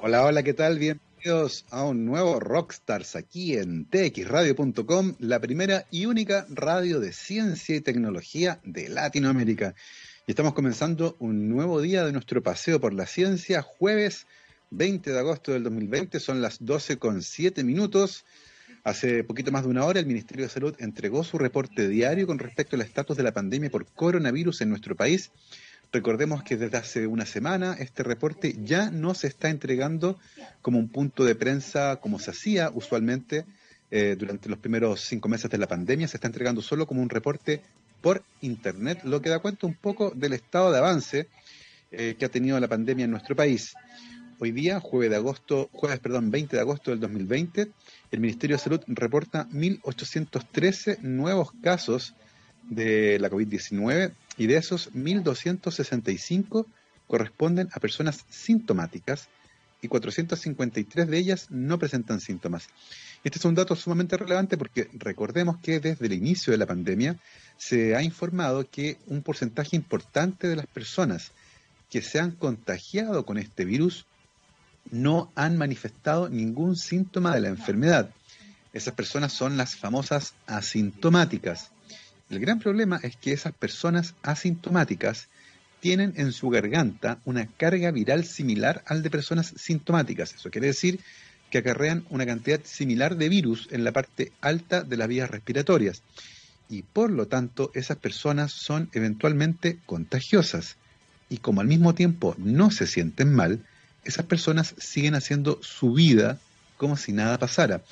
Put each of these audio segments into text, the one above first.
Hola, hola, ¿qué tal? Bienvenidos a un nuevo Rockstars aquí en txradio.com, la primera y única radio de ciencia y tecnología de Latinoamérica. Y estamos comenzando un nuevo día de nuestro paseo por la ciencia, jueves 20 de agosto del 2020, son las 12 con 7 minutos. Hace poquito más de una hora el Ministerio de Salud entregó su reporte diario con respecto al estatus de la pandemia por coronavirus en nuestro país. Recordemos que desde hace una semana este reporte ya no se está entregando como un punto de prensa como se hacía usualmente eh, durante los primeros cinco meses de la pandemia, se está entregando solo como un reporte por Internet, lo que da cuenta un poco del estado de avance eh, que ha tenido la pandemia en nuestro país. Hoy día, jueves de agosto, jueves, perdón, 20 de agosto del 2020, el Ministerio de Salud reporta 1.813 nuevos casos de la COVID-19 y de esos 1.265 corresponden a personas sintomáticas y 453 de ellas no presentan síntomas. Este es un dato sumamente relevante porque recordemos que desde el inicio de la pandemia se ha informado que un porcentaje importante de las personas que se han contagiado con este virus no han manifestado ningún síntoma de la enfermedad. Esas personas son las famosas asintomáticas. El gran problema es que esas personas asintomáticas tienen en su garganta una carga viral similar al de personas sintomáticas. Eso quiere decir que acarrean una cantidad similar de virus en la parte alta de las vías respiratorias. Y por lo tanto, esas personas son eventualmente contagiosas. Y como al mismo tiempo no se sienten mal, esas personas siguen haciendo su vida como si nada pasara.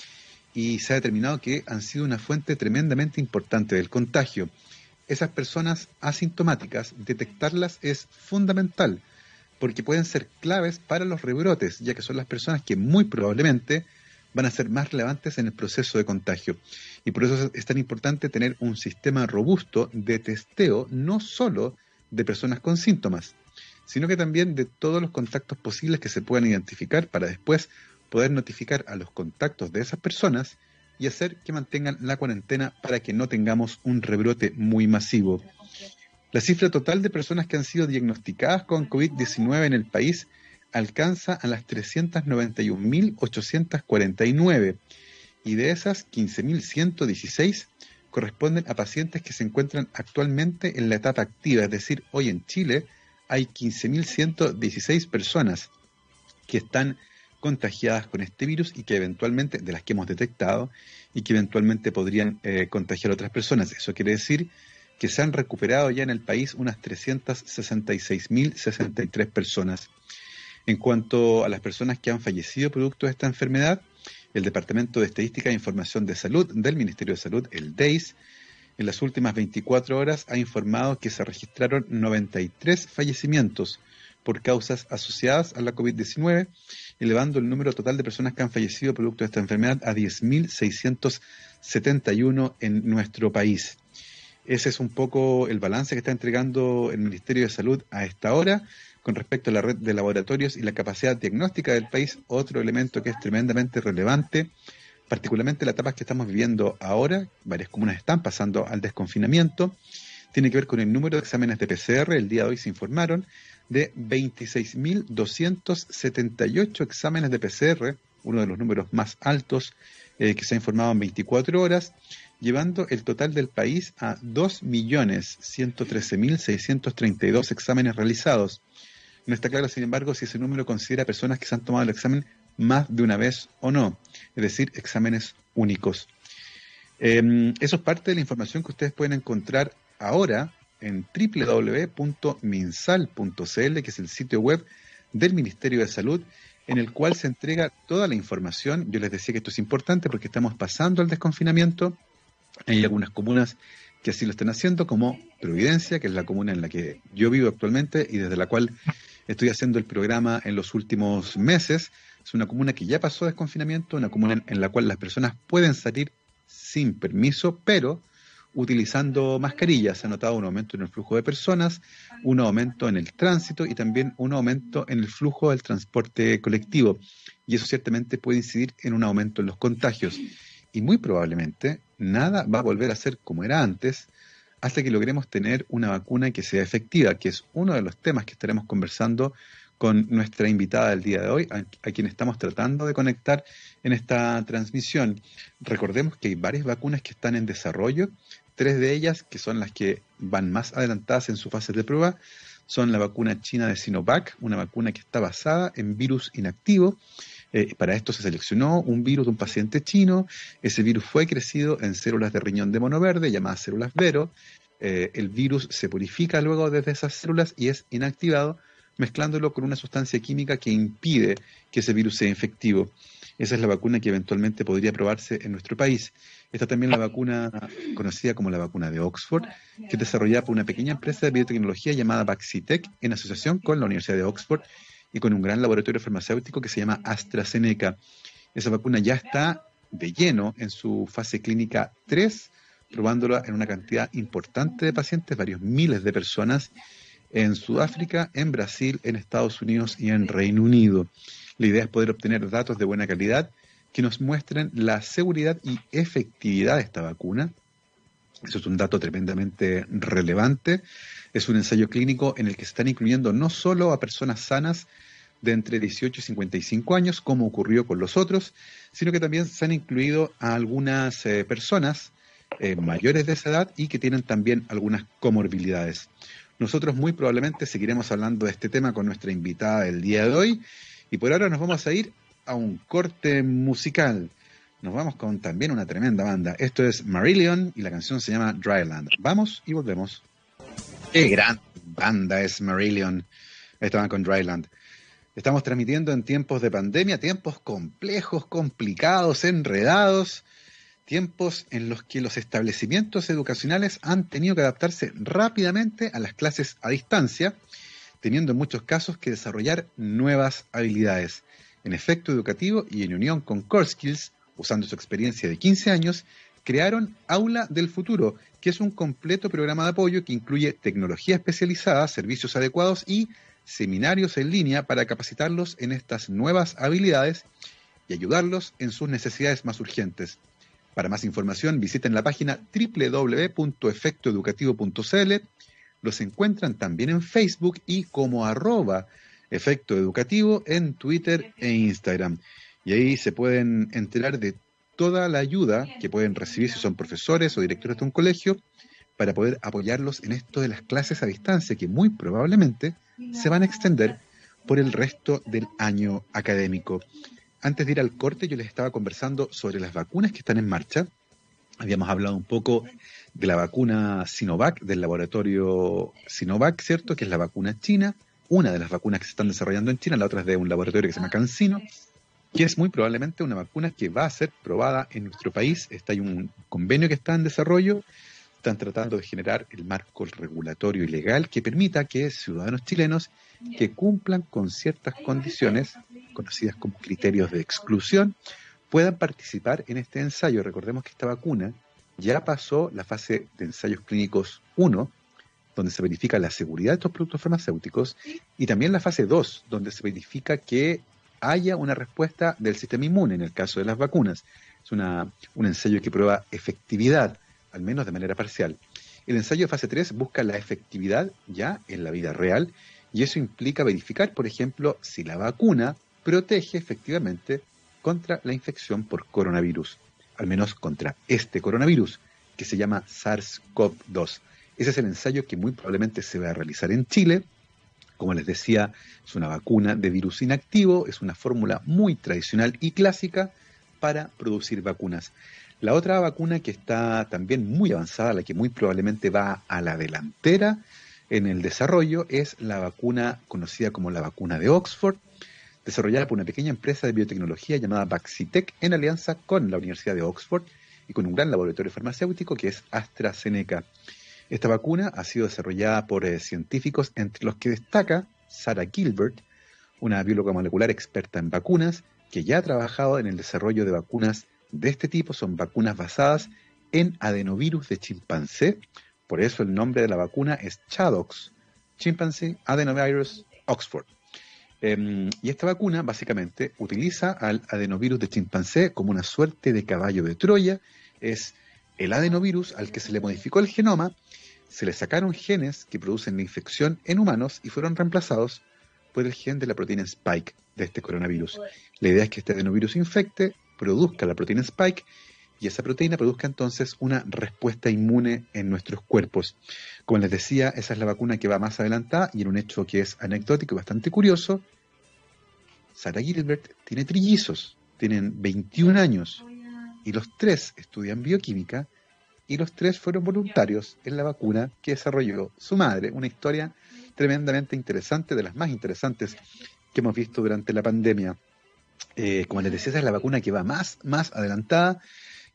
Y se ha determinado que han sido una fuente tremendamente importante del contagio. Esas personas asintomáticas, detectarlas es fundamental, porque pueden ser claves para los rebrotes, ya que son las personas que muy probablemente van a ser más relevantes en el proceso de contagio. Y por eso es tan importante tener un sistema robusto de testeo, no solo de personas con síntomas, sino que también de todos los contactos posibles que se puedan identificar para después poder notificar a los contactos de esas personas y hacer que mantengan la cuarentena para que no tengamos un rebrote muy masivo. La cifra total de personas que han sido diagnosticadas con COVID-19 en el país alcanza a las 391.849 y de esas 15.116 corresponden a pacientes que se encuentran actualmente en la etapa activa, es decir, hoy en Chile hay 15.116 personas que están contagiadas con este virus y que eventualmente, de las que hemos detectado, y que eventualmente podrían eh, contagiar a otras personas. Eso quiere decir que se han recuperado ya en el país unas 366.063 personas. En cuanto a las personas que han fallecido producto de esta enfermedad, el Departamento de Estadística e Información de Salud del Ministerio de Salud, el DEIS, en las últimas 24 horas ha informado que se registraron 93 fallecimientos por causas asociadas a la COVID-19, elevando el número total de personas que han fallecido producto de esta enfermedad a 10.671 en nuestro país. Ese es un poco el balance que está entregando el Ministerio de Salud a esta hora con respecto a la red de laboratorios y la capacidad diagnóstica del país, otro elemento que es tremendamente relevante particularmente la etapa que estamos viviendo ahora, varias comunas están pasando al desconfinamiento, tiene que ver con el número de exámenes de PCR. El día de hoy se informaron de 26.278 exámenes de PCR, uno de los números más altos eh, que se ha informado en 24 horas, llevando el total del país a 2.113.632 exámenes realizados. No está claro, sin embargo, si ese número considera personas que se han tomado el examen más de una vez o no, es decir, exámenes únicos. Em, eso es parte de la información que ustedes pueden encontrar ahora en www.minsal.cl, que es el sitio web del Ministerio de Salud, en el cual se entrega toda la información. Yo les decía que esto es importante porque estamos pasando al desconfinamiento. Hay algunas comunas que así lo están haciendo, como Providencia, que es la comuna en la que yo vivo actualmente y desde la cual estoy haciendo el programa en los últimos meses. Es una comuna que ya pasó desconfinamiento, una comuna en la cual las personas pueden salir sin permiso, pero utilizando mascarillas. Se ha notado un aumento en el flujo de personas, un aumento en el tránsito y también un aumento en el flujo del transporte colectivo. Y eso ciertamente puede incidir en un aumento en los contagios. Y muy probablemente nada va a volver a ser como era antes hasta que logremos tener una vacuna que sea efectiva, que es uno de los temas que estaremos conversando con nuestra invitada del día de hoy, a, quien estamos tratando de conectar en esta transmisión. Recordemos que hay varias vacunas que están en desarrollo, tres de ellas, que son las que van más adelantadas en su fase de prueba, son la vacuna china de Sinovac, una vacuna que está basada en virus inactivo. Eh, para esto se seleccionó un virus de un paciente chino. Ese virus fue crecido en células de riñón de mono verde, llamadas células Vero. Eh, el virus se purifica luego desde esas células y es inactivado mezclándolo con una sustancia química que impide que ese virus sea infectivo. Esa es la vacuna que eventualmente podría probarse en nuestro país. Está también la vacuna conocida como la vacuna de Oxford, que es desarrollada por una pequeña empresa de biotecnología llamada Vaxitec en asociación con la Universidad de Oxford y con un gran laboratorio farmacéutico que se llama AstraZeneca. Esa vacuna ya está de lleno en su fase clínica 3, probándola en una cantidad importante de pacientes, varios miles de personas, en Sudáfrica, en Brasil, en Estados Unidos y en Reino Unido. La idea es poder obtener datos de buena calidad que nos muestren la seguridad y efectividad de esta vacuna. Eso es un dato tremendamente relevante. Es un ensayo clínico en el que se están incluyendo no solo a personas sanas de entre 18 y 55 años, como ocurrió con los otros, sino que también se han incluido a algunas eh, personas eh, mayores de esa edad y que tienen también algunas comorbilidades. Nosotros muy probablemente seguiremos hablando de este tema con nuestra invitada del día de hoy y por ahora nos vamos a ir a un corte musical. Nos vamos con también una tremenda banda. Esto es Marillion y la canción se llama Dryland. Vamos y volvemos. Qué gran banda es Marillion. Estaban con Dryland. Estamos transmitiendo en tiempos de pandemia, tiempos complejos, complicados, enredados tiempos en los que los establecimientos educacionales han tenido que adaptarse rápidamente a las clases a distancia, teniendo en muchos casos que desarrollar nuevas habilidades. En efecto educativo y en unión con Core Skills, usando su experiencia de 15 años, crearon Aula del Futuro, que es un completo programa de apoyo que incluye tecnología especializada, servicios adecuados y seminarios en línea para capacitarlos en estas nuevas habilidades y ayudarlos en sus necesidades más urgentes. Para más información visiten la página www.efectoeducativo.cl. Los encuentran también en Facebook y como arroba efecto educativo en Twitter e Instagram. Y ahí se pueden enterar de toda la ayuda que pueden recibir si son profesores o directores de un colegio para poder apoyarlos en esto de las clases a distancia que muy probablemente se van a extender por el resto del año académico. Antes de ir al corte, yo les estaba conversando sobre las vacunas que están en marcha. Habíamos hablado un poco de la vacuna Sinovac, del laboratorio Sinovac, ¿cierto? Que es la vacuna china, una de las vacunas que se están desarrollando en China, la otra es de un laboratorio que se llama CanSino, que es muy probablemente una vacuna que va a ser probada en nuestro país. Está hay un convenio que está en desarrollo, están tratando de generar el marco regulatorio y legal que permita que ciudadanos chilenos que cumplan con ciertas condiciones conocidas como criterios de exclusión, puedan participar en este ensayo. Recordemos que esta vacuna ya pasó la fase de ensayos clínicos 1, donde se verifica la seguridad de estos productos farmacéuticos, y también la fase 2, donde se verifica que haya una respuesta del sistema inmune en el caso de las vacunas. Es una, un ensayo que prueba efectividad, al menos de manera parcial. El ensayo de fase 3 busca la efectividad ya en la vida real y eso implica verificar, por ejemplo, si la vacuna protege efectivamente contra la infección por coronavirus, al menos contra este coronavirus, que se llama SARS-CoV-2. Ese es el ensayo que muy probablemente se va a realizar en Chile. Como les decía, es una vacuna de virus inactivo, es una fórmula muy tradicional y clásica para producir vacunas. La otra vacuna que está también muy avanzada, la que muy probablemente va a la delantera en el desarrollo, es la vacuna conocida como la vacuna de Oxford, desarrollada por una pequeña empresa de biotecnología llamada Vaxitec en alianza con la Universidad de Oxford y con un gran laboratorio farmacéutico que es AstraZeneca. Esta vacuna ha sido desarrollada por eh, científicos entre los que destaca Sarah Gilbert, una bióloga molecular experta en vacunas, que ya ha trabajado en el desarrollo de vacunas de este tipo. Son vacunas basadas en adenovirus de chimpancé. Por eso el nombre de la vacuna es ChAdOx, Chimpanzee Adenovirus Oxford. Em, y esta vacuna básicamente utiliza al adenovirus de chimpancé como una suerte de caballo de Troya. Es el adenovirus al que se le modificó el genoma, se le sacaron genes que producen la infección en humanos y fueron reemplazados por el gen de la proteína Spike de este coronavirus. La idea es que este adenovirus infecte, produzca la proteína Spike y esa proteína produzca entonces una respuesta inmune en nuestros cuerpos. Como les decía, esa es la vacuna que va más adelantada y en un hecho que es anecdótico y bastante curioso, Sarah Gilbert tiene trillizos, tienen 21 años y los tres estudian bioquímica y los tres fueron voluntarios en la vacuna que desarrolló su madre. Una historia tremendamente interesante, de las más interesantes que hemos visto durante la pandemia. Eh, como les decía, esa es la vacuna que va más, más adelantada,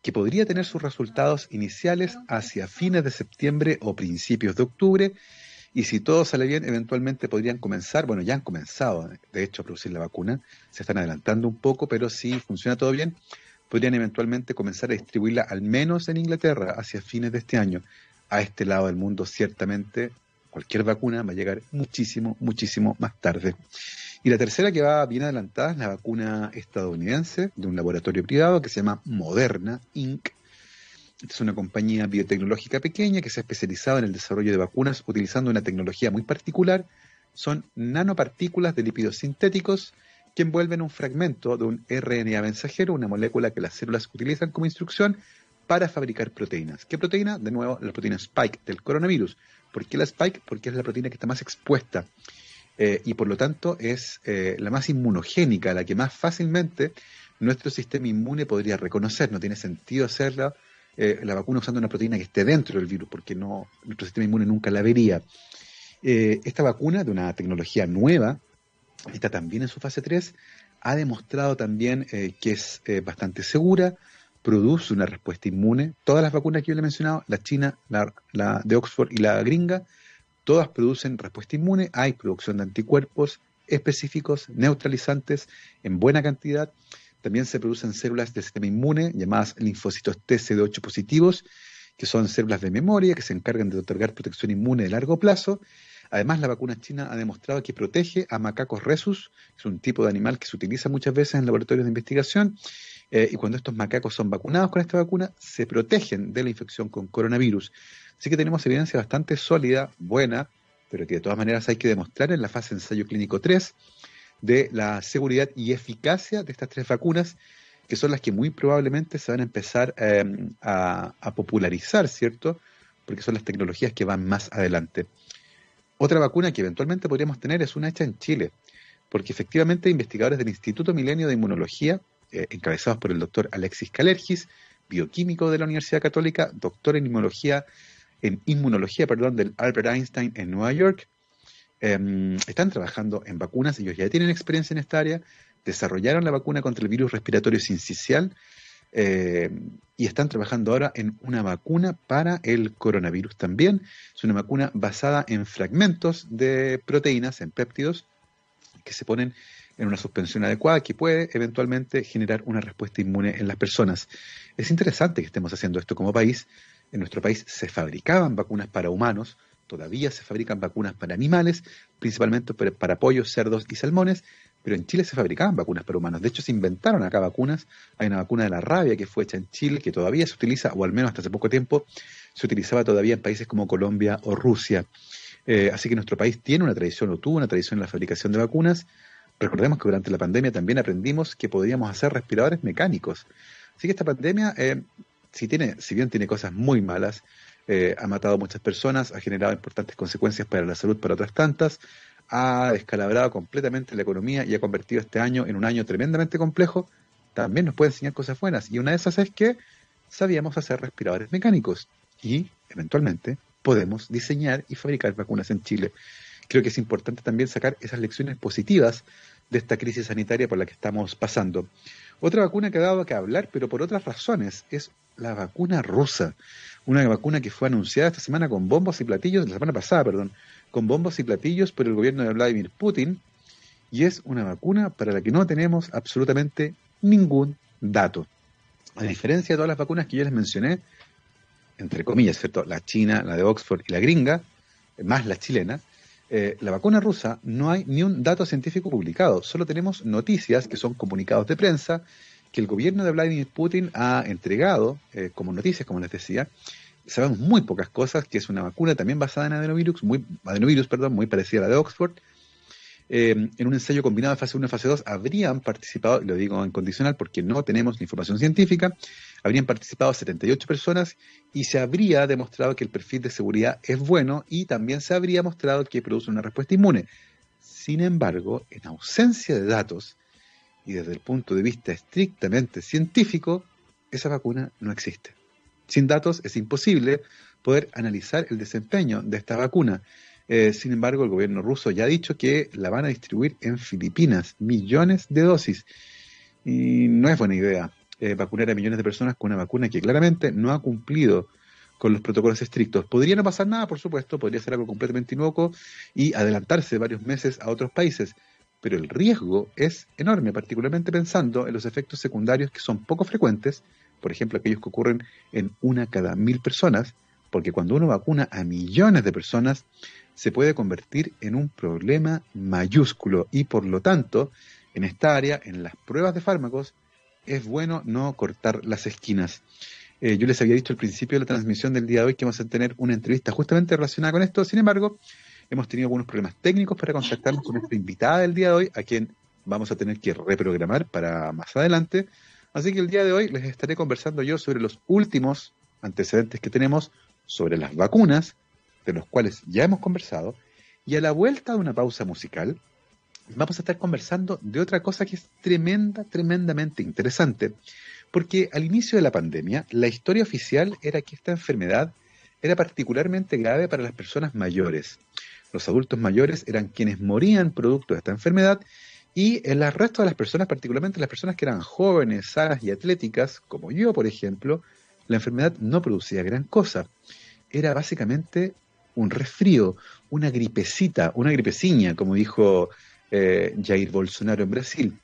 que podría tener sus resultados iniciales hacia fines de septiembre o principios de octubre. Y si todo sale bien, eventualmente podrían comenzar, bueno, ya han comenzado, de hecho, a producir la vacuna, se están adelantando un poco, pero si funciona todo bien, podrían eventualmente comenzar a distribuirla al menos en Inglaterra hacia fines de este año. A este lado del mundo, ciertamente, cualquier vacuna va a llegar muchísimo, muchísimo más tarde. Y la tercera que va bien adelantada es la vacuna estadounidense de un laboratorio privado que se llama Moderna Inc. Es una compañía biotecnológica pequeña que se ha especializado en el desarrollo de vacunas utilizando una tecnología muy particular. Son nanopartículas de lípidos sintéticos que envuelven un fragmento de un RNA mensajero, una molécula que las células utilizan como instrucción para fabricar proteínas. ¿Qué proteína? De nuevo, la proteína spike del coronavirus. ¿Por qué la spike? Porque es la proteína que está más expuesta eh, y por lo tanto es eh, la más inmunogénica, la que más fácilmente nuestro sistema inmune podría reconocer. No tiene sentido hacerla eh, la vacuna usando una proteína que esté dentro del virus, porque no, nuestro sistema inmune nunca la vería. esta vacuna de una tecnología nueva, está también en su fase 3, ha demostrado también que es bastante segura, produce una respuesta inmune. Todas las vacunas que yo le he mencionado, la china, la, de Oxford y la gringa, todas producen respuesta inmune. Hay producción de anticuerpos específicos, neutralizantes, en buena cantidad. También se producen células del sistema inmune llamadas linfocitos TCD8 positivos, que son células de memoria que se encargan de otorgar protección inmune de largo plazo. Además, la vacuna china ha demostrado que protege a macacos resus, es un tipo de animal que se utiliza muchas veces en laboratorios de investigación, eh, y cuando estos macacos son vacunados con esta vacuna, se protegen de la infección con coronavirus. Así que tenemos evidencia bastante sólida, buena, pero que de todas maneras hay que demostrar en la fase de ensayo clínico 3 de la seguridad y eficacia de estas tres vacunas, que son las que muy probablemente se van a empezar em, a, a popularizar, ¿cierto? Porque son las tecnologías que van más adelante. Otra vacuna que eventualmente podríamos tener es una hecha en Chile, porque efectivamente investigadores del Instituto Milenio de Inmunología eh, encabezados por el doctor Alexis Calergis, bioquímico de la Universidad Católica, doctor en inmunología, en inmunología perdón, del Albert Einstein en Nueva York. Em, están trabajando en vacunas, ellos ya tienen experiencia en esta área, desarrollaron la vacuna contra el virus respiratorio sincicial em, y están trabajando ahora en una vacuna para el coronavirus también. Es una vacuna basada en fragmentos de proteínas, en péptidos, que se ponen en una suspensión adecuada que puede eventualmente generar una respuesta inmune en las personas. Es interesante que estemos haciendo esto como país. En nuestro país se fabricaban vacunas para humanos, todavía se fabrican vacunas para animales, principalmente para pollos, cerdos y salmones, pero en Chile se fabricaban vacunas para humanos. De hecho, se inventaron acá vacunas. Hay una vacuna de la rabia que fue hecha en Chile, que todavía se utiliza, o al menos hasta hace poco tiempo, se utilizaba todavía en países como Colombia o Rusia. Eh, así que nuestro país tiene una tradición, o tuvo una tradición en la fabricación de vacunas. Recordemos que durante la pandemia también aprendimos que podíamos hacer respiradores mecánicos. Así que esta pandemia, eh, si, tiene, si bien tiene cosas muy malas, eh, ha matado a muchas personas, ha generado importantes consecuencias para la salud para otras tantas, ha descalabrado completamente la economía y ha convertido este año en un año tremendamente complejo, también nos puede enseñar cosas buenas. Y una de esas es que sabíamos hacer respiradores mecánicos y, eventualmente, podemos diseñar y fabricar vacunas en Chile. Creo que es importante también sacar esas lecciones positivas de esta crisis sanitaria por la que estamos pasando. Otra vacuna que ha dado que hablar, pero por otras razones, es la vacuna rusa. Una vacuna que fue anunciada esta semana con bombos y platillos, la semana pasada, perdón, con bombos y platillos por el gobierno de Vladimir Putin. Y es una vacuna para la que no tenemos absolutamente ningún dato. A diferencia de todas las vacunas que yo les mencioné, entre comillas, ¿cierto? La china, la de Oxford y la gringa, más la chilena, eh, la vacuna rusa no hay ni un dato científico publicado, solo tenemos noticias que son comunicados de prensa que el gobierno de Vladimir Putin ha entregado eh, como noticias, como les decía. Sabemos muy pocas cosas, que es una vacuna también basada en adenovirus, muy, adenovirus, perdón, muy parecida a la de Oxford, eh, en un ensayo combinado de fase 1 y fase 2 habrían participado, lo digo en condicional porque no tenemos la información científica, habrían participado 78 personas y se habría demostrado que el perfil de seguridad es bueno y también se habría mostrado que produce una respuesta inmune. Sin embargo, en ausencia de datos y desde el punto de vista estrictamente científico, esa vacuna no existe. Sin datos es imposible poder analizar el desempeño de esta vacuna. Eh, sin embargo, el gobierno ruso ya ha dicho que la van a distribuir en Filipinas, millones de dosis. Y no es buena idea eh, vacunar a millones de personas con una vacuna que claramente no ha cumplido con los protocolos estrictos. Podría no pasar nada, por supuesto, podría ser algo completamente inocuo y adelantarse varios meses a otros países, pero el riesgo es enorme, particularmente pensando en los efectos secundarios que son poco frecuentes, por ejemplo, aquellos que ocurren en una cada mil personas, porque cuando uno vacuna a millones de personas, se puede convertir en un problema mayúsculo y por lo tanto, en esta área, en las pruebas de fármacos, es bueno no cortar las esquinas. Eh, yo les había dicho al principio de la transmisión del día de hoy que vamos a tener una entrevista justamente relacionada con esto, sin embargo, hemos tenido algunos problemas técnicos para contactarnos con nuestra invitada del día de hoy, a quien vamos a tener que reprogramar para más adelante. Así que el día de hoy les estaré conversando yo sobre los últimos antecedentes que tenemos sobre las vacunas, de los cuales ya hemos conversado, y a la vuelta de una pausa musical, vamos a estar conversando de otra cosa que es tremenda, tremendamente interesante, porque al inicio de la pandemia, la historia oficial era que esta enfermedad era particularmente grave para las personas mayores. Los adultos mayores eran quienes morían producto de esta enfermedad y el resto de las personas, particularmente las personas que eran jóvenes, sanas y atléticas, como yo, por ejemplo, la enfermedad no producía gran cosa. Era básicamente un resfrío, una gripecita, una gripeciña, como dijo eh, Jair Bolsonaro en Brasil.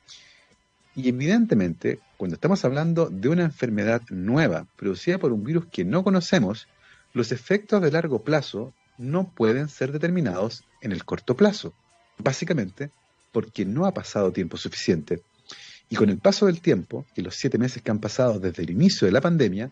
Y evidentemente, cuando estamos hablando de una enfermedad nueva, producida por un virus que no conocemos, los efectos de largo plazo no pueden ser determinados en el corto plazo. Básicamente, porque no ha pasado tiempo suficiente. Y con el paso del tiempo, y los siete meses que han pasado desde el inicio de la pandemia,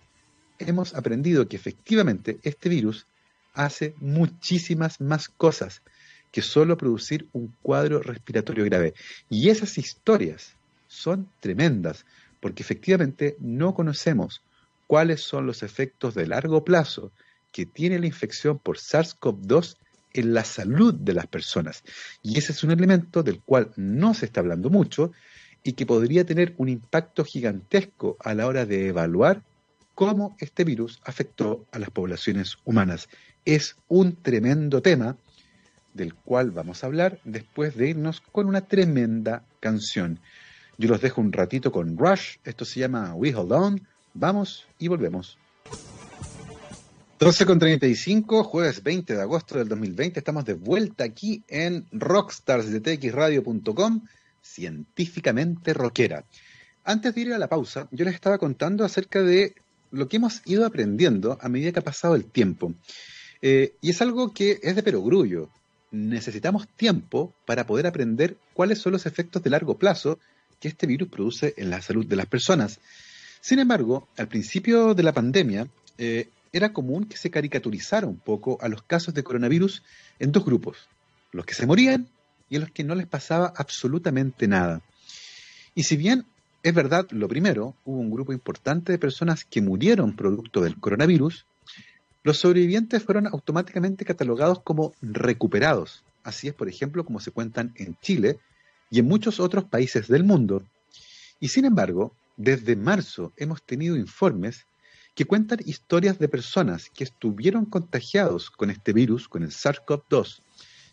hemos aprendido que efectivamente este virus hace muchísimas más cosas que solo producir un cuadro respiratorio grave. Y esas historias son tremendas, porque efectivamente no conocemos cuáles son los efectos de largo plazo que tiene la infección por SARS-CoV-2 en la salud de las personas. Y ese es un elemento del cual no se está hablando mucho y que podría tener un impacto gigantesco a la hora de evaluar cómo este virus afectó a las poblaciones humanas. Es un tremendo tema del cual vamos a hablar después de irnos con una tremenda canción. Yo los dejo un ratito con Rush, esto se llama We Hold On, vamos y volvemos. 12 con 35, jueves 20 de agosto del 2020, estamos de vuelta aquí en Rockstars de txradio.com, científicamente rockera. Antes de ir a la pausa, yo les estaba contando acerca de lo que hemos ido aprendiendo a medida que ha pasado el tiempo. Eh, y es algo que es de perogrullo. Necesitamos tiempo para poder aprender cuáles son los efectos de largo plazo que este virus produce en la salud de las personas. Sin embargo, al principio de la pandemia, eh, era común que se caricaturizara un poco a los casos de coronavirus en dos grupos, los que se morían y a los que no les pasaba absolutamente nada. Y si bien es verdad, lo primero, hubo un grupo importante de personas que murieron producto del coronavirus. Los sobrevivientes fueron automáticamente catalogados como recuperados. Así es, por ejemplo, como se cuentan en Chile y en muchos otros países del mundo. Y sin embargo, desde marzo hemos tenido informes que cuentan historias de personas que estuvieron contagiados con este virus, con el SARS-CoV-2,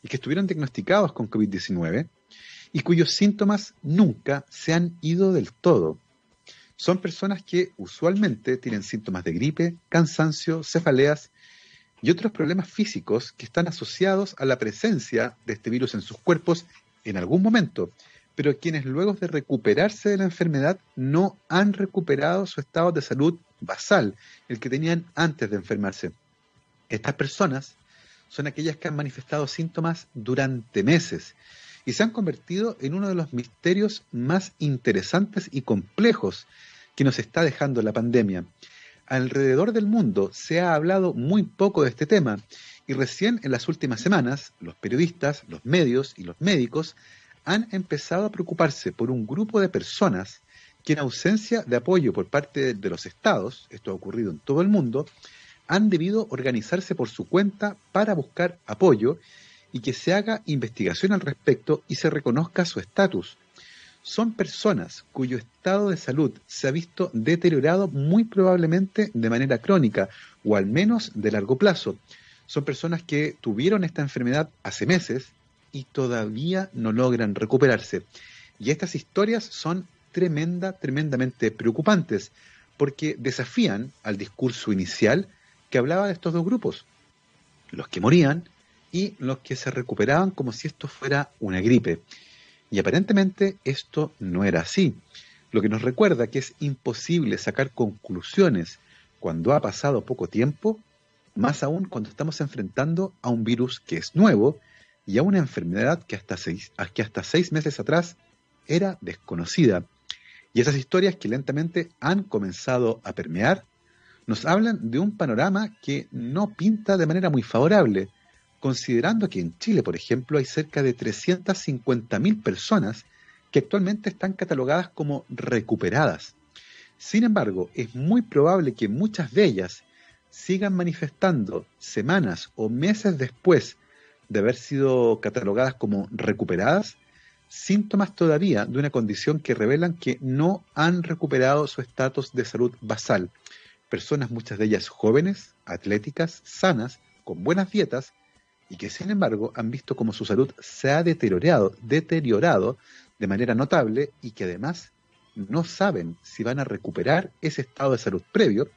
y que estuvieron diagnosticados con COVID-19 y cuyos síntomas nunca se han ido del todo. Son personas que usualmente tienen síntomas de gripe, cansancio, cefaleas y otros problemas físicos que están asociados a la presencia de este virus en sus cuerpos en algún momento, pero quienes luego de recuperarse de la enfermedad no han recuperado su estado de salud basal, el que tenían antes de enfermarse. Estas personas son aquellas que han manifestado síntomas durante meses y se han convertido en uno de los misterios más interesantes y complejos que nos está dejando la pandemia. alrededor del mundo se ha hablado muy poco de este tema y recién en las últimas semanas los periodistas, los medios y los médicos han empezado a preocuparse por un grupo de personas que en ausencia de apoyo por parte de los estados, esto ha ocurrido en todo el mundo, han debido organizarse por su cuenta para buscar apoyo y que se haga investigación al respecto y se reconozca su estatus. Son personas cuyo estado de salud se ha visto deteriorado muy probablemente de manera crónica o al menos de largo plazo. Son personas que tuvieron esta enfermedad hace meses y todavía no logran recuperarse. Y estas historias son tremenda, tremendamente preocupantes, porque desafían al discurso inicial que hablaba de estos dos grupos, los que morían y los que se recuperaban como si esto fuera una gripe. Y aparentemente esto no era así, lo que nos recuerda que es imposible sacar conclusiones cuando ha pasado poco tiempo, más aún cuando estamos enfrentando a un virus que es nuevo y a una enfermedad que hasta seis, que hasta seis meses atrás era desconocida. Y esas historias que lentamente han comenzado a permear nos hablan de un panorama que no pinta de manera muy favorable, considerando que en Chile, por ejemplo, hay cerca de 350.000 personas que actualmente están catalogadas como recuperadas. Sin embargo, es muy probable que muchas de ellas sigan manifestando semanas o meses después de haber sido catalogadas como recuperadas, síntomas todavía de una condición que revelan que no han recuperado su estatus de salud basal. Personas, muchas de ellas jóvenes, atléticas, sanas, con buenas dietas, y que sin embargo han visto como su salud se ha deteriorado, deteriorado de manera notable y que además no saben si van a recuperar ese estado de salud previo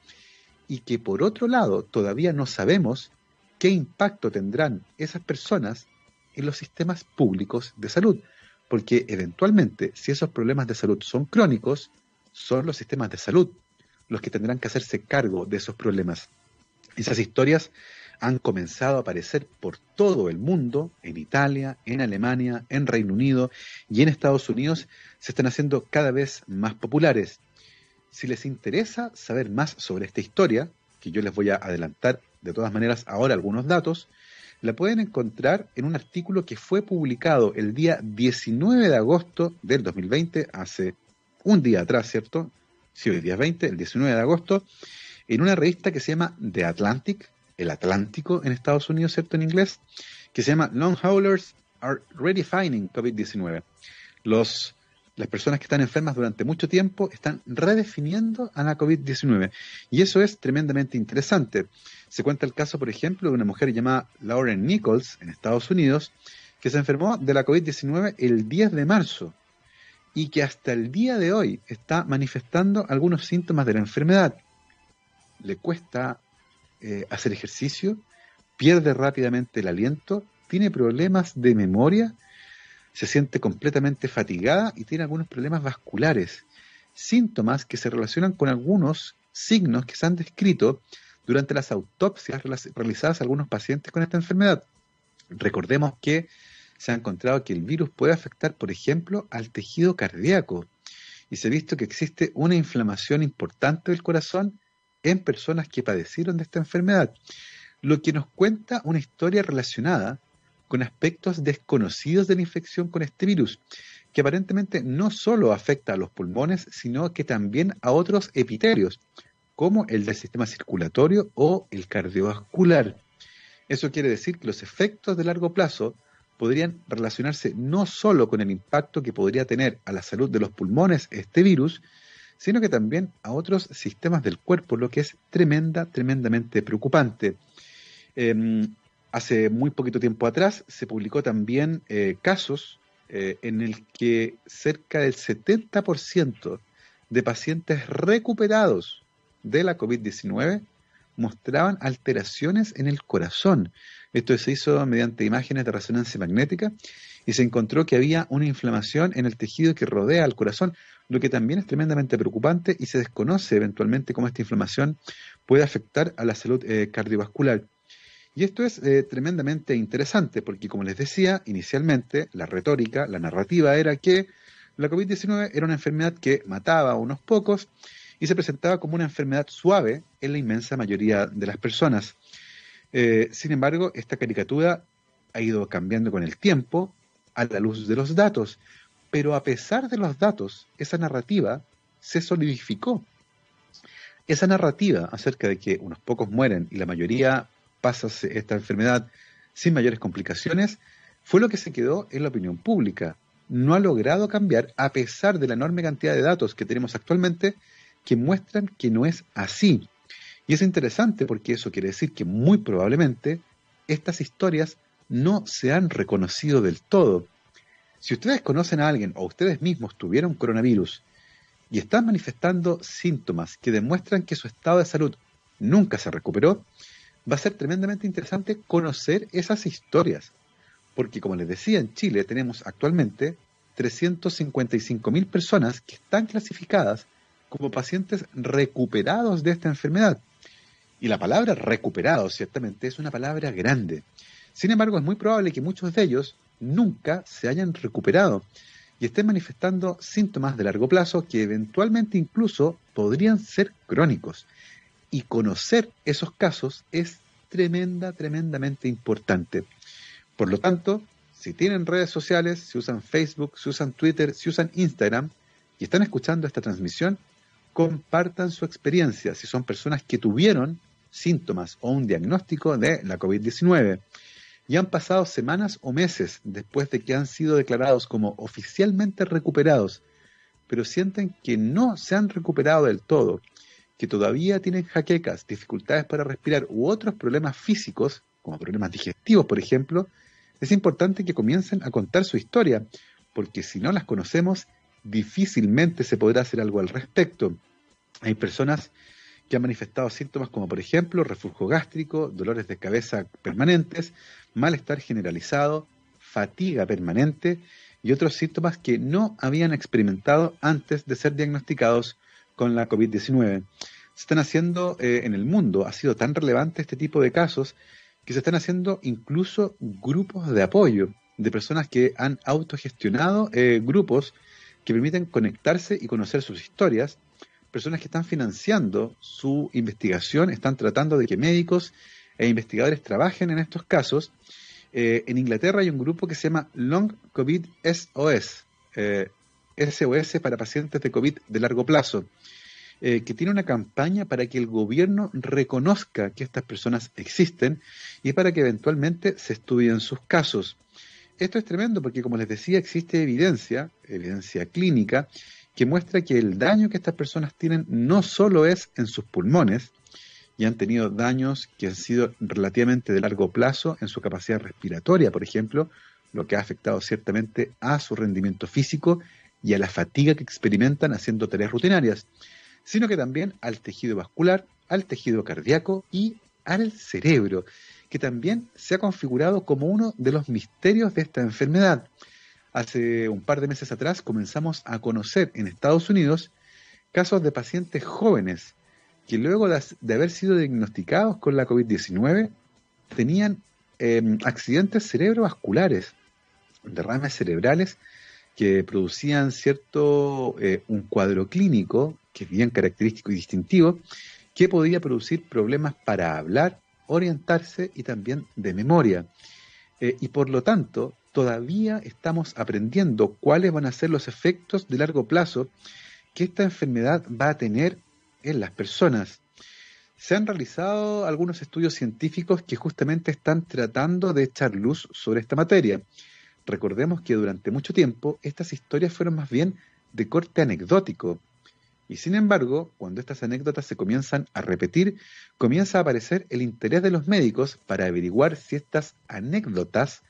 y que por otro lado todavía no sabemos qué impacto tendrán esas personas en los sistemas públicos de salud, porque eventualmente si esos problemas de salud son crónicos, son los sistemas de salud los que tendrán que hacerse cargo de esos problemas. Esas historias han comenzado a aparecer por todo el mundo, en Italia, en Alemania, en Reino Unido y en Estados Unidos, se están haciendo cada vez más populares. Si les interesa saber más sobre esta historia, que yo les voy a adelantar de todas maneras ahora algunos datos, la pueden encontrar en un artículo que fue publicado el día 19 de agosto del 2020, hace un día atrás, ¿cierto? Sí, hoy día 20, el 19 de agosto, en una revista que se llama The Atlantic, el Atlántico en Estados Unidos, ¿cierto? En inglés, que se llama Long Haulers are redefining COVID-19. Los las personas que están enfermas durante mucho tiempo están redefiniendo a la COVID-19. Y eso es tremendamente interesante. Se cuenta el caso, por ejemplo, de una mujer llamada Lauren Nichols en Estados Unidos, que se enfermó de la COVID-19 el 10 de marzo y que hasta el día de hoy está manifestando algunos síntomas de la enfermedad. Le cuesta eh, hacer ejercicio, pierde rápidamente el aliento, tiene problemas de memoria se siente completamente fatigada y tiene algunos problemas vasculares, síntomas que se relacionan con algunos signos que se han descrito durante las autopsias realizadas a algunos pacientes con esta enfermedad. Recordemos que se ha encontrado que el virus puede afectar, por ejemplo, al tejido cardíaco y se ha visto que existe una inflamación importante del corazón en personas que padecieron de esta enfermedad, lo que nos cuenta una historia relacionada con aspectos desconocidos de la infección con este virus, que aparentemente no solo afecta a los pulmones, sino que también a otros epitelios, como el del sistema circulatorio o el cardiovascular. Eso quiere decir que los efectos de largo plazo podrían relacionarse no solo con el impacto que podría tener a la salud de los pulmones este virus, sino que también a otros sistemas del cuerpo, lo que es tremenda, tremendamente preocupante. Em, hace muy poquito tiempo atrás se publicó también eh, casos eh, en el que cerca del 70% de pacientes recuperados de la COVID-19 mostraban alteraciones en el corazón. Esto se hizo mediante imágenes de resonancia magnética y se encontró que había una inflamación en el tejido que rodea al corazón, lo que también es tremendamente preocupante y se desconoce eventualmente cómo esta inflamación puede afectar a la salud eh, cardiovascular. Y esto es eh, tremendamente interesante porque, como les decía, inicialmente la retórica, la narrativa era que la COVID-19 era una enfermedad que mataba a unos pocos y se presentaba como una enfermedad suave en la inmensa mayoría de las personas. Eh, sin embargo, esta caricatura ha ido cambiando con el tiempo a la luz de los datos, pero a pesar de los datos, esa narrativa se solidificó. Esa narrativa acerca de que unos pocos mueren y la mayoría pasa esta enfermedad sin mayores complicaciones, fue lo que se quedó en la opinión pública. No ha logrado cambiar a pesar de la enorme cantidad de datos que tenemos actualmente que muestran que no es así. Y es interesante porque eso quiere decir que muy probablemente estas historias no se han reconocido del todo. Si ustedes conocen a alguien o ustedes mismos tuvieron coronavirus y están manifestando síntomas que demuestran que su estado de salud nunca se recuperó, va a ser tremendamente interesante conocer esas historias. Porque como les decía, en Chile tenemos actualmente 355.000 personas que están clasificadas como pacientes recuperados de esta enfermedad. Y la palabra recuperado ciertamente es una palabra grande. Sin embargo, es muy probable que muchos de ellos nunca se hayan recuperado y estén manifestando síntomas de largo plazo que eventualmente incluso podrían ser crónicos. Y conocer esos casos es tremenda, tremendamente importante. Por lo tanto, si tienen redes sociales, si usan Facebook, si usan Twitter, si usan Instagram y están escuchando esta transmisión, compartan su experiencia si son personas que tuvieron síntomas o un diagnóstico de la COVID-19 y han pasado semanas o meses después de que han sido declarados como oficialmente recuperados, pero sienten que no se han recuperado del todo, que todavía tienen jaquecas, dificultades para respirar u otros problemas físicos, como problemas digestivos, por ejemplo, es importante que comiencen a contar su historia, porque si no las conocemos, difícilmente se podrá hacer algo al respecto. Hay personas que han manifestado síntomas como por ejemplo reflujo gástrico, dolores de cabeza permanentes, malestar generalizado, fatiga permanente y otros síntomas que no habían experimentado antes de ser diagnosticados con la COVID-19. Se están haciendo eh, en el mundo, ha sido tan relevante este tipo de casos que se están haciendo incluso grupos de apoyo de personas que han autogestionado eh, grupos que permiten conectarse y conocer sus historias personas que están financiando su investigación, están tratando de que médicos e investigadores trabajen en estos casos. Eh, en Inglaterra hay un grupo que se llama Long COVID SOS, SOS para pacientes de COVID de largo plazo, eh, que tiene una campaña para que el gobierno reconozca que estas personas existen y para que eventualmente se estudien sus casos. Esto es tremendo porque, como les decía, existe evidencia, evidencia clínica, que muestra que el daño que estas personas tienen no solo es en sus pulmones, y han tenido daños que han sido relativamente de largo plazo en su capacidad respiratoria, por ejemplo, lo que ha afectado ciertamente a su rendimiento físico y a la fatiga que experimentan haciendo tareas rutinarias, sino que también al tejido vascular, al tejido cardíaco y al cerebro, que también se ha configurado como uno de los misterios de esta enfermedad. Hace un par de meses atrás comenzamos a conocer en Estados Unidos casos de pacientes jóvenes que luego de, haber sido diagnosticados con la COVID-19 tenían em, accidentes cerebrovasculares, derrames cerebrales que producían cierto eh, un cuadro clínico que es bien característico y distintivo que podía producir problemas para hablar, orientarse y también de memoria. Eh, y por lo tanto, todavía estamos aprendiendo cuáles van a ser los efectos de largo plazo que esta enfermedad va a tener en las personas. Se han realizado algunos estudios científicos que justamente están tratando de echar luz sobre esta materia. Recordemos que durante mucho tiempo estas historias fueron más bien de corte anecdótico. Y sin embargo, cuando estas anécdotas se comienzan a repetir, comienza a aparecer el interés de los médicos para averiguar si estas anécdotas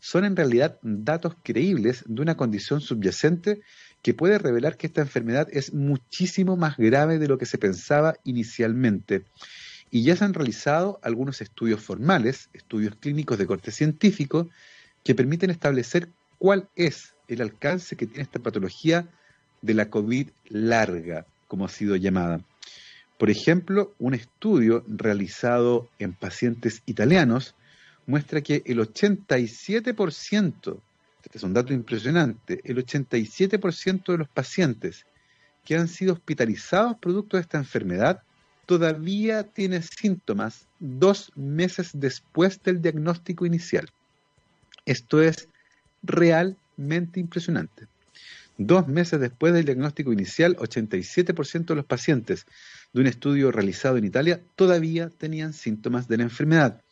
son en realidad datos creíbles de una condición subyacente que puede revelar que esta enfermedad es muchísimo más grave de lo que se pensaba inicialmente. Y ya se han realizado algunos estudios formales, estudios clínicos de corte científico, que permiten establecer cuál es el alcance que tiene esta patología de la COVID larga, como ha sido llamada. Por ejemplo, un estudio realizado en pacientes italianos muestra que el 87%, este es un dato impresionante, el 87% de los pacientes que han sido hospitalizados producto de esta enfermedad todavía tienen síntomas dos meses después del diagnóstico inicial. Esto es realmente impresionante. Dos meses después del diagnóstico inicial, 87% de los pacientes de un estudio realizado en Italia todavía tenían síntomas de la enfermedad.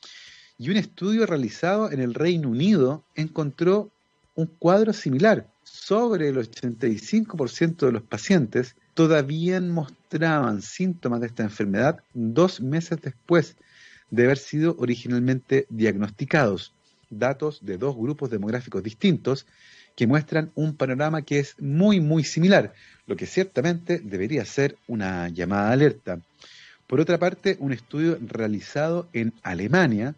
Y un estudio realizado en el Reino Unido encontró un cuadro similar. Sobre el 85% de los pacientes todavía mostraban síntomas de esta enfermedad dos meses después de haber sido originalmente diagnosticados. Datos de dos grupos demográficos distintos que muestran un panorama que es muy, muy similar, lo que ciertamente debería ser una llamada de alerta. Por otra parte, un estudio realizado en Alemania,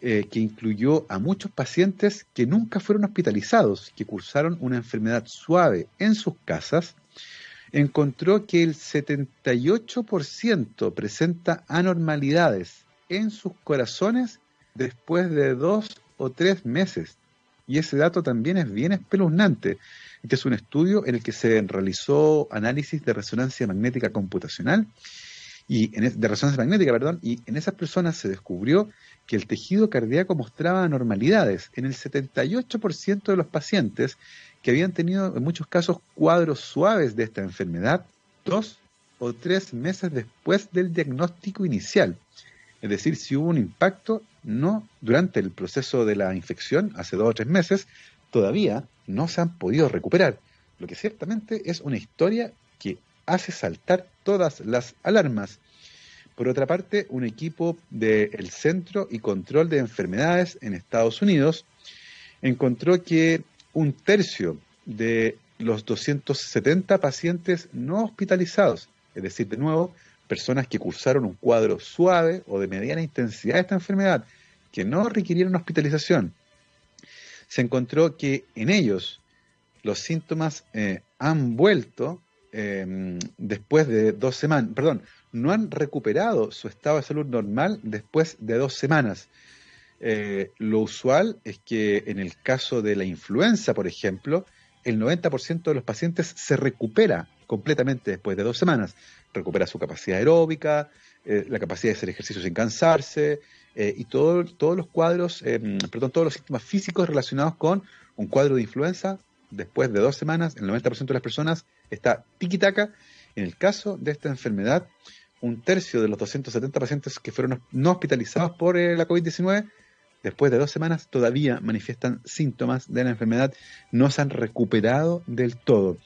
eh, que incluyó a muchos pacientes que nunca fueron hospitalizados, que cursaron una enfermedad suave en sus casas, encontró que el 78% presenta anormalidades en sus corazones después de dos o tres meses. Y ese dato también es bien espeluznante. Este es un estudio en el que se realizó análisis de resonancia magnética computacional y de resonancia magnética, perdón, y en esas personas se descubrió que el tejido cardíaco mostraba anormalidades en el 78% de los pacientes que habían tenido en muchos casos cuadros suaves de esta enfermedad dos o tres meses después del diagnóstico inicial. Es decir, si hubo un impacto, no durante el proceso de la infección, hace dos o tres meses, todavía no se han podido recuperar. Lo que ciertamente es una historia que hace saltar todas las alarmas. Por otra parte, un equipo del Centro y Control de Enfermedades en Estados Unidos encontró que un tercio de los 270 pacientes no hospitalizados, es decir, de nuevo, personas que cursaron un cuadro suave o de mediana intensidad de esta enfermedad, que no requirieron hospitalización, se encontró que en ellos los síntomas eh, han vuelto Em, después de dos semanas, perdón, no han recuperado su estado de salud normal después de dos semanas. Eh, lo usual es que en el caso de la influenza, por ejemplo, el 90% de los pacientes se recupera completamente después de dos semanas. Recupera su capacidad aeróbica, eh, la capacidad de hacer ejercicio sin cansarse eh, y todos los cuadros, em, perdón, todos los síntomas físicos relacionados con un cuadro de influenza después de dos semanas, el 90% de las personas está tiquitaca. En el caso de esta enfermedad, un tercio de los 270 pacientes que fueron no hospitalizados por eh, la COVID-19, después de dos semanas todavía manifiestan síntomas de la enfermedad, no se han recuperado del todo.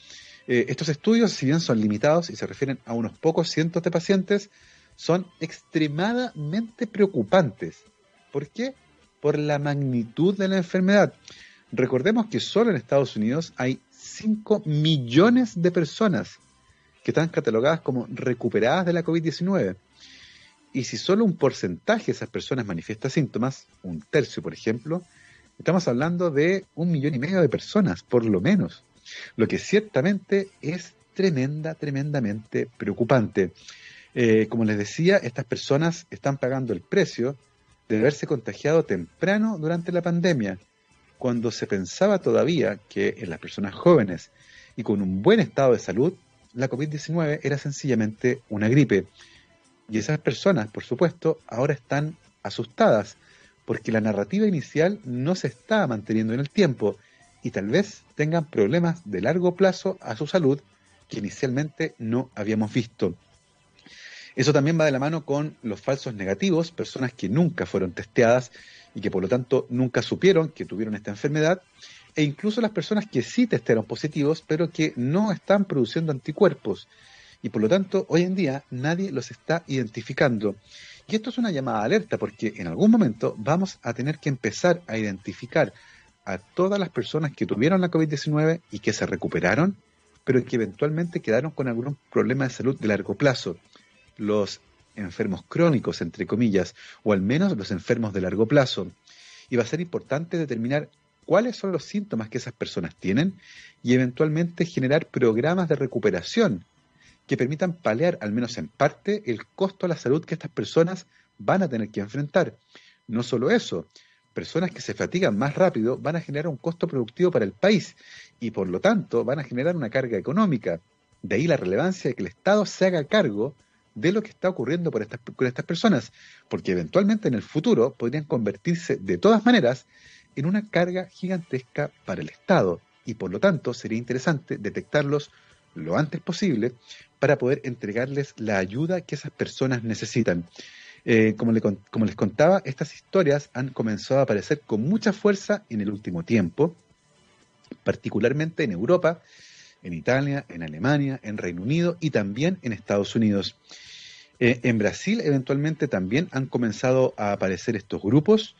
Eh, estos estudios, si bien son limitados y se refieren a unos pocos cientos de pacientes, son extremadamente preocupantes. ¿Por qué? Por la magnitud de la enfermedad. Recordemos que solo en Estados Unidos hay 5 millones de personas que están catalogadas como recuperadas de la COVID-19. Y si solo un porcentaje de esas personas manifiesta síntomas, un tercio por ejemplo, estamos hablando de un millón y medio de personas, por lo menos. Lo que ciertamente es tremenda, tremendamente preocupante. Eh, como les decía, estas personas están pagando el precio de haberse contagiado temprano durante la pandemia cuando se pensaba todavía que en las personas jóvenes y con un buen estado de salud, la COVID-19 era sencillamente una gripe. Y esas personas, por supuesto, ahora están asustadas porque la narrativa inicial no se está manteniendo en el tiempo y tal vez tengan problemas de largo plazo a su salud que inicialmente no habíamos visto. Eso también va de la mano con los falsos negativos, personas que nunca fueron testeadas y que por lo tanto nunca supieron que tuvieron esta enfermedad, e incluso las personas que sí testaron positivos, pero que no están produciendo anticuerpos. Y por lo tanto, hoy en día nadie los está identificando. Y esto es una llamada de alerta porque en algún momento vamos a tener que empezar a identificar a todas las personas que tuvieron la COVID-19 y que se recuperaron, pero que eventualmente quedaron con algún problema de salud de largo plazo. Los enfermos crónicos, entre comillas, o al menos los enfermos de largo plazo. Y va a ser importante determinar cuáles son los síntomas que esas personas tienen y eventualmente generar programas de recuperación que permitan paliar, al menos en parte, el costo a la salud que estas personas van a tener que enfrentar. No solo eso, personas que se fatigan más rápido van a generar un costo productivo para el país y por lo tanto van a generar una carga económica De ahí la relevancia de que el Estado se haga cargo de lo que está ocurriendo por estas, con estas personas, porque eventualmente en el futuro podrían convertirse de todas maneras en una carga gigantesca para el Estado y por lo tanto sería interesante detectarlos lo antes posible para poder entregarles la ayuda que esas personas necesitan. Eh, como, como les contaba, estas historias han comenzado a aparecer con mucha fuerza en el último tiempo, particularmente en Europa, en Italia, en Alemania, en Reino Unido y también en Estados Unidos. Eh, en Brasil eventualmente también han comenzado a aparecer estos grupos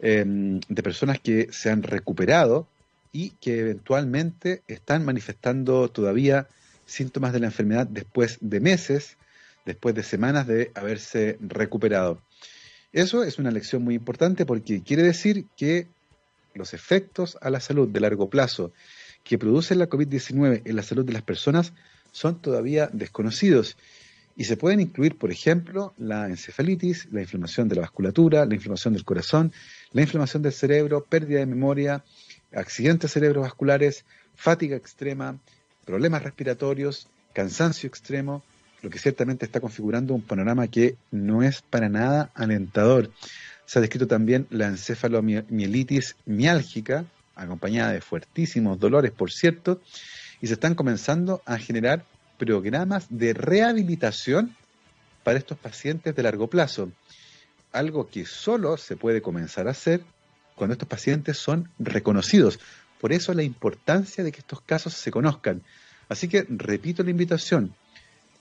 em, de personas que se han recuperado y que eventualmente están manifestando todavía síntomas de la enfermedad después de meses, después de semanas de haberse recuperado. Eso es una lección muy importante porque quiere decir que los efectos a la salud de largo plazo que produce la COVID-19 en la salud de las personas son todavía desconocidos y se pueden incluir, por ejemplo, la encefalitis, la inflamación de la vasculatura, la inflamación del corazón, la inflamación del cerebro, pérdida de memoria, accidentes cerebrovasculares, fatiga extrema, problemas respiratorios, cansancio extremo, lo que ciertamente está configurando un panorama que no es para nada alentador. Se ha descrito también la encefalomielitis miálgica, acompañada de fuertísimos dolores, por cierto, y se están comenzando a generar programas de rehabilitación para estos pacientes de largo plazo. Algo que solo se puede comenzar a hacer cuando estos pacientes son reconocidos. Por eso la importancia de que estos casos se conozcan. Así que repito la invitación.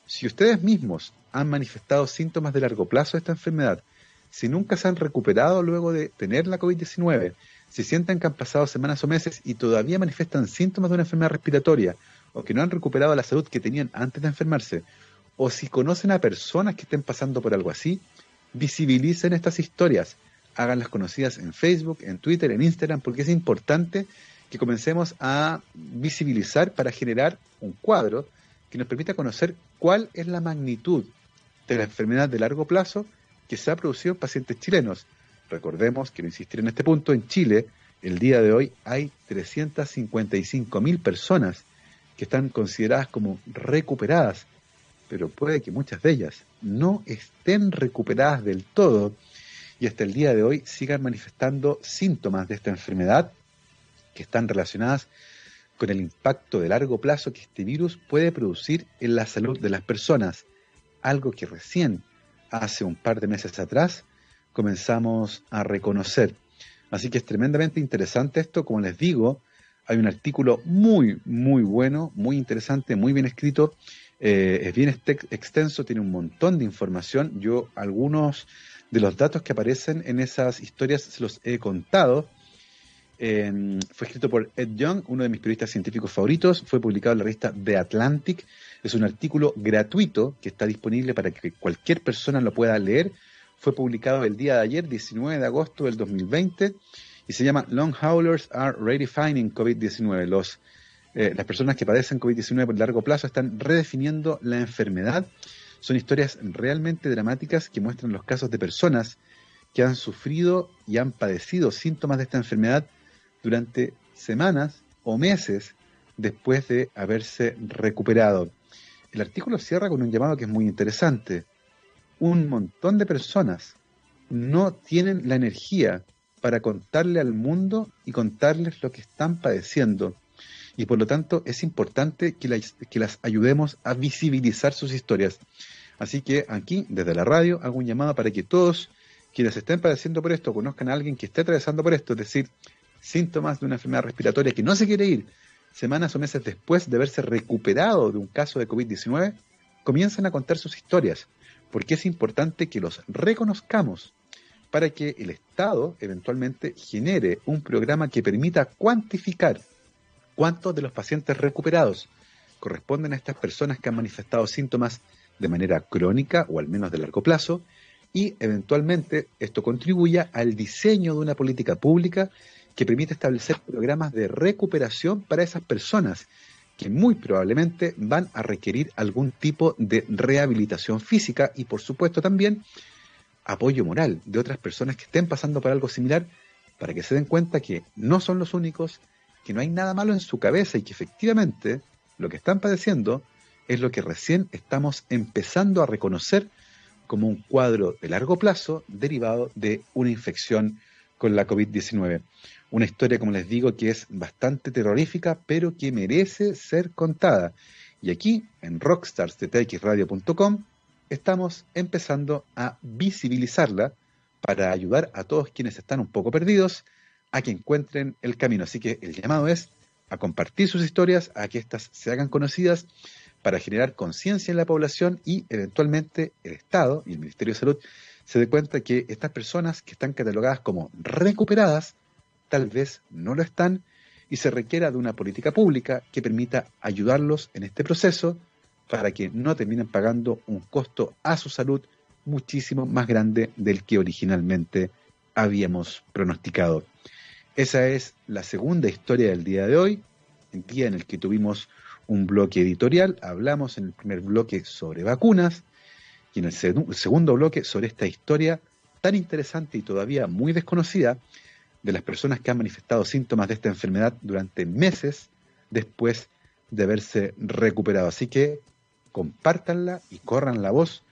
Si ustedes mismos han manifestado síntomas de largo plazo de esta enfermedad, si nunca se han recuperado luego de tener la COVID-19, si sienten que han pasado semanas o meses y todavía manifiestan síntomas de una enfermedad respiratoria o que no han recuperado la salud que tenían antes de enfermarse, o si conocen a personas que estén pasando por algo así, visibilicen estas historias, háganlas conocidas en Facebook, en Twitter, en Instagram, porque es importante que comencemos a visibilizar para generar un cuadro que nos permita conocer cuál es la magnitud de la enfermedad de largo plazo que se ha producido en pacientes chilenos. Recordemos, quiero insistir en este punto, en Chile, el día de hoy hay 355 mil personas que están consideradas como recuperadas, pero puede que muchas de ellas no estén recuperadas del todo y hasta el día de hoy sigan manifestando síntomas de esta enfermedad que están relacionadas con el impacto de largo plazo que este virus puede producir en la salud de las personas, algo que recién, hace un par de meses atrás, comenzamos a reconocer. Así que es tremendamente interesante esto, como les digo, hay un artículo muy, muy bueno, muy interesante, muy bien escrito, eh, es bien extenso, tiene un montón de información. Yo algunos de los datos que aparecen en esas historias se los he contado. fue escrito por Ed Young, uno de mis periodistas científicos favoritos. Fue publicado en la revista The Atlantic. Es un artículo gratuito que está disponible para que cualquier persona lo pueda leer. Fue publicado el día de ayer, 19 de agosto del 2020 y se llama Long Haulers are redefining COVID-19. Los, eh, las personas que padecen COVID-19 por largo plazo están redefiniendo la enfermedad. Son historias realmente dramáticas que muestran los casos de personas que han sufrido y han padecido síntomas de esta enfermedad durante semanas o meses después de haberse recuperado. El artículo cierra con un llamado que es muy interesante. Un montón de personas no tienen la energía para contarle al mundo y contarles lo que están padeciendo. Y por lo tanto es importante que las, que las ayudemos a visibilizar sus historias. Así que aquí, desde la radio, hago un llamado para que todos quienes estén padeciendo por esto conozcan a alguien que esté atravesando por esto, es decir, síntomas de una enfermedad respiratoria que no se quiere ir semanas o meses después de haberse recuperado de un caso de COVID-19, comiencen a contar sus historias, porque es importante que los reconozcamos para que el Estado eventualmente genere un programa que permita cuantificar cuántos de los pacientes recuperados corresponden a estas personas que han manifestado síntomas de manera crónica o al menos de largo plazo y eventualmente esto contribuya al diseño de una política pública que permita establecer programas de recuperación para esas personas que muy probablemente van a requerir algún tipo de rehabilitación física y por supuesto también apoyo moral de otras personas que estén pasando por algo similar para que se den cuenta que no son los únicos, que no hay nada malo en su cabeza y que efectivamente lo que están padeciendo es lo que recién estamos empezando a reconocer como un cuadro de largo plazo derivado de una infección con la COVID-19. Una historia, como les digo, que es bastante terrorífica, pero que merece ser contada. Y aquí, en rockstarsdetxradio.com, estamos empezando a visibilizarla para ayudar a todos quienes están un poco perdidos a que encuentren el camino. Así que el llamado es a compartir sus historias, a que éstas se hagan conocidas para generar conciencia en la población y eventualmente el Estado y el Ministerio de Salud se dé cuenta que estas personas que están catalogadas como recuperadas tal vez no lo están y se requiera de una política pública que permita ayudarlos en este proceso para que no terminen pagando un costo a su salud muchísimo más grande del que originalmente habíamos pronosticado. Esa es la segunda historia del día de hoy, el día en el que tuvimos un bloque editorial, hablamos en el primer bloque sobre vacunas y en el, segundo bloque sobre esta historia tan interesante y todavía muy desconocida de las personas que han manifestado síntomas de esta enfermedad durante meses después de haberse recuperado. Así que compártanla y corran la voz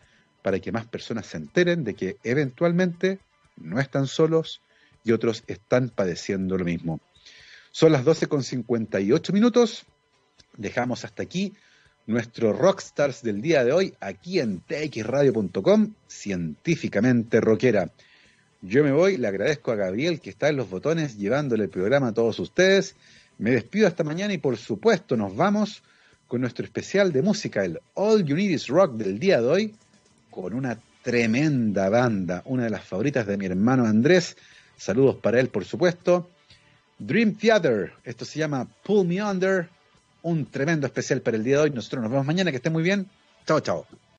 para que más personas se enteren de que eventualmente no están solos y otros están padeciendo lo mismo. Son las 12 con 58 minutos. Dejamos hasta aquí nuestro Rockstars del día de hoy aquí en txradio.com, científicamente rockera. Yo me voy, le agradezco a Gabriel que está en los botones llevándole el programa a todos ustedes. Me despido hasta mañana y por supuesto nos vamos con nuestro especial de música, el All You Need Is Rock del día de hoy, con una tremenda banda, una de las favoritas de mi hermano Andrés. Saludos para él, por supuesto. Dream Theater, esto se llama Pull Me Under, un tremendo especial para el día de hoy. Nosotros nos vemos mañana, que estén muy bien. Chao, chao.